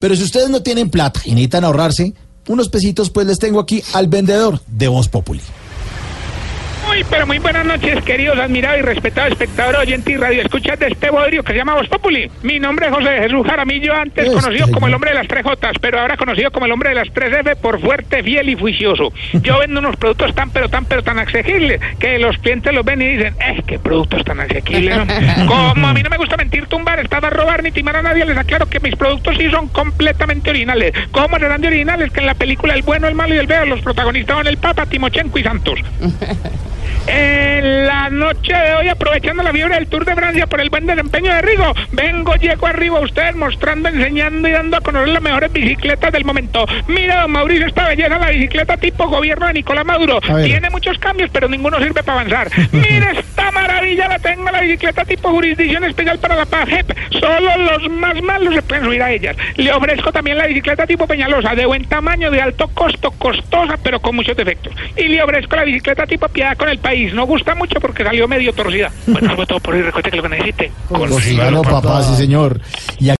Pero si ustedes no tienen plata y necesitan ahorrarse unos pesitos, pues les tengo aquí al vendedor de Voz Populi. Muy, pero muy buenas noches, queridos, admirados y respetados espectadores, oyentes y radio escuchas de este bodrio que se llama Voz Populi. Mi nombre es José Jesús Jaramillo, antes Este conocido como el hombre de las tres Jotas, pero ahora conocido como el hombre de las tres F por fuerte, fiel y juicioso. Yo vendo unos productos tan, pero tan, pero tan asequibles que los clientes los ven y dicen, ¡eh, qué productos tan asequibles! ¿no?". Como a mí no me gusta mentir, tumbar, estar a robar ni timar a nadie, les aclaro que mis productos sí son completamente originales. ¿Cómo serán de originales? Que en la película El bueno, el malo y el feo los protagonistas son el Papa, Timochenko y Santos. En la noche de hoy, aprovechando la fiebre del Tour de Francia por el buen desempeño de Rigo, vengo, llego arriba a ustedes mostrando, enseñando y dando a conocer las mejores bicicletas del momento. Mira, don Mauricio, esta belleza, la bicicleta tipo gobierno de Nicolás Maduro. Tiene muchos cambios, pero ninguno sirve para avanzar. Mira maravilla, la tengo, la bicicleta tipo jurisdicción especial para la paz. Jep, Solo los más malos se pueden subir a ellas. Le ofrezco también la bicicleta tipo Peñalosa, de buen tamaño, de alto costo, costosa, pero con muchos defectos. Y le ofrezco la bicicleta tipo Piedad con el país. No gusta mucho porque salió medio torcida. Bueno, algo todo por hoy. Recuerde que lo que necesite. Consígalo, papá, sí, señor. Y